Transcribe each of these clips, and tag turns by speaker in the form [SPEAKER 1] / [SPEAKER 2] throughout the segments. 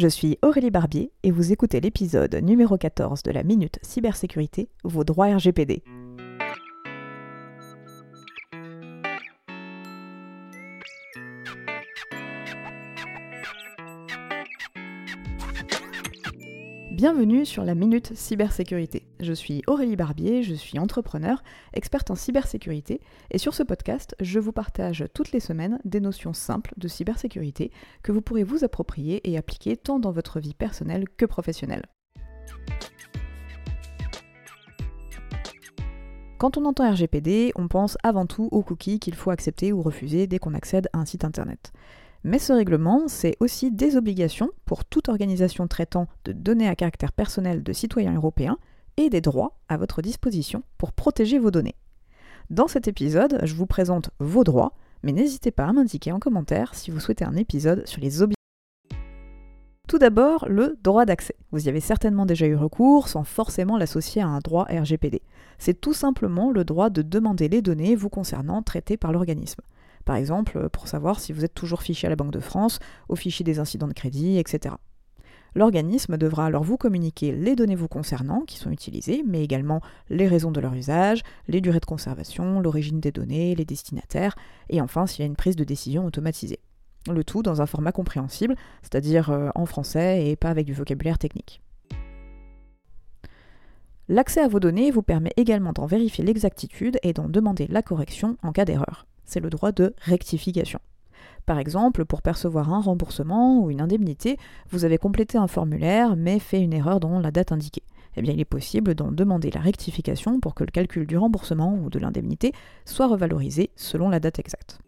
[SPEAKER 1] Je suis Aurélie Barbier et vous écoutez l'épisode numéro 14 de la Minute Cybersécurité, vos droits RGPD. Bienvenue sur la Minute Cybersécurité. Je suis Aurélie Barbier, je suis entrepreneur, experte en cybersécurité, et sur ce podcast, je vous partage toutes les semaines des notions simples de cybersécurité que vous pourrez vous approprier et appliquer tant dans votre vie personnelle que professionnelle. Quand on entend RGPD, on pense avant tout aux cookies qu'il faut accepter ou refuser dès qu'on accède à un site internet. Mais ce règlement, c'est aussi des obligations pour toute organisation traitant de données à caractère personnel de citoyens européens et des droits à votre disposition pour protéger vos données. Dans cet épisode, je vous présente vos droits, mais n'hésitez pas à m'indiquer en commentaire si vous souhaitez un épisode sur les obligations. Tout d'abord, le droit d'accès. Vous y avez certainement déjà eu recours sans forcément l'associer à un droit RGPD. C'est tout simplement le droit de demander les données vous concernant traitées par l'organisme. Par exemple, euh, pour savoir si vous êtes toujours fiché à la Banque de France, au fichier des incidents de crédit, etc. L'organisme devra alors vous communiquer les données vous concernant qui sont utilisées, mais également les raisons de leur usage, les durées de conservation, l'origine des données, les destinataires, et enfin s'il y a une prise de décision automatisée. Le tout dans un format compréhensible, c'est-à-dire euh, en français et pas avec du vocabulaire technique. L'accès à vos données vous permet également d'en vérifier l'exactitude et d'en demander la correction en cas d'erreur c'est le droit de rectification. Par exemple, pour percevoir un remboursement ou une indemnité, vous avez complété un formulaire mais fait une erreur dans la date indiquée. Eh bien, il est possible d'en demander la rectification pour que le calcul du remboursement ou de l'indemnité soit revalorisé selon la date exacte.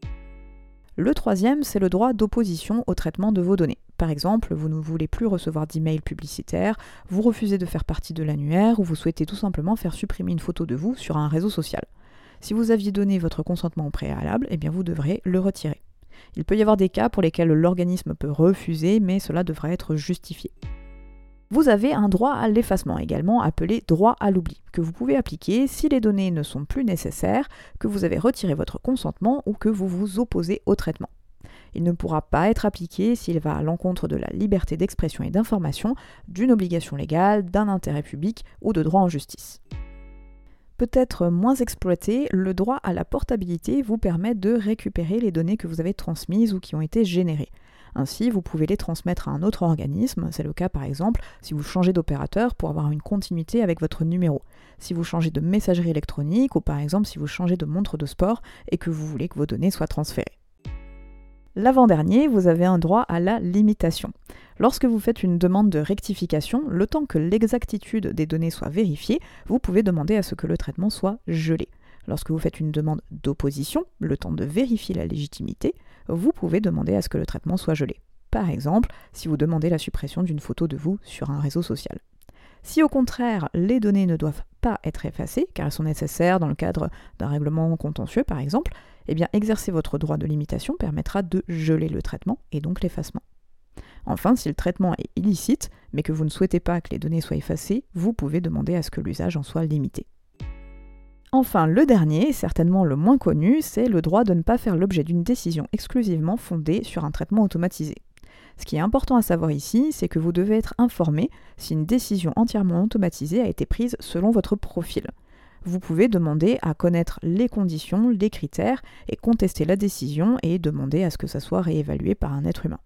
[SPEAKER 1] Le troisième, c'est le droit d'opposition au traitement de vos données. Par exemple, vous ne voulez plus recevoir d'emails publicitaires, vous refusez de faire partie de l'annuaire ou vous souhaitez tout simplement faire supprimer une photo de vous sur un réseau social. Si vous aviez donné votre consentement au préalable, eh bien vous devrez le retirer. Il peut y avoir des cas pour lesquels l'organisme peut refuser, mais cela devra être justifié. Vous avez un droit à l'effacement également appelé droit à l'oubli, que vous pouvez appliquer si les données ne sont plus nécessaires, que vous avez retiré votre consentement ou que vous vous opposez au traitement. Il ne pourra pas être appliqué s'il va à l'encontre de la liberté d'expression et d'information, d'une obligation légale, d'un intérêt public ou de droit en justice peut-être moins exploité, le droit à la portabilité vous permet de récupérer les données que vous avez transmises ou qui ont été générées. Ainsi, vous pouvez les transmettre à un autre organisme, c'est le cas par exemple si vous changez d'opérateur pour avoir une continuité avec votre numéro, si vous changez de messagerie électronique ou par exemple si vous changez de montre de sport et que vous voulez que vos données soient transférées. L'avant-dernier, vous avez un droit à la limitation. Lorsque vous faites une demande de rectification, le temps que l'exactitude des données soit vérifiée, vous pouvez demander à ce que le traitement soit gelé. Lorsque vous faites une demande d'opposition, le temps de vérifier la légitimité, vous pouvez demander à ce que le traitement soit gelé. Par exemple, si vous demandez la suppression d'une photo de vous sur un réseau social. Si au contraire les données ne doivent pas être effacées, car elles sont nécessaires dans le cadre d'un règlement contentieux par exemple, eh bien exercer votre droit de limitation permettra de geler le traitement et donc l'effacement. Enfin, si le traitement est illicite, mais que vous ne souhaitez pas que les données soient effacées, vous pouvez demander à ce que l'usage en soit limité. Enfin, le dernier, certainement le moins connu, c'est le droit de ne pas faire l'objet d'une décision exclusivement fondée sur un traitement automatisé. Ce qui est important à savoir ici, c'est que vous devez être informé si une décision entièrement automatisée a été prise selon votre profil. Vous pouvez demander à connaître les conditions, les critères, et contester la décision et demander à ce que ça soit réévalué par un être humain.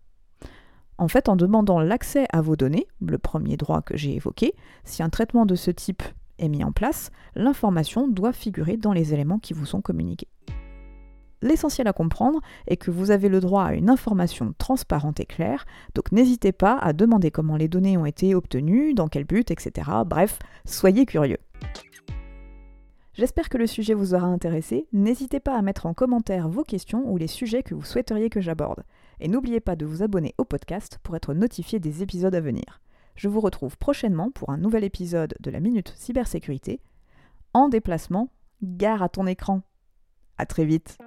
[SPEAKER 1] En fait, en demandant l'accès à vos données, le premier droit que j'ai évoqué, si un traitement de ce type est mis en place, l'information doit figurer dans les éléments qui vous sont communiqués. L'essentiel à comprendre est que vous avez le droit à une information transparente et claire, donc n'hésitez pas à demander comment les données ont été obtenues, dans quel but, etc. Bref, soyez curieux. J'espère que le sujet vous aura intéressé. N'hésitez pas à mettre en commentaire vos questions ou les sujets que vous souhaiteriez que j'aborde. Et n'oubliez pas de vous abonner au podcast pour être notifié des épisodes à venir. Je vous retrouve prochainement pour un nouvel épisode de la Minute Cybersécurité. En déplacement, gare à ton écran. À très vite.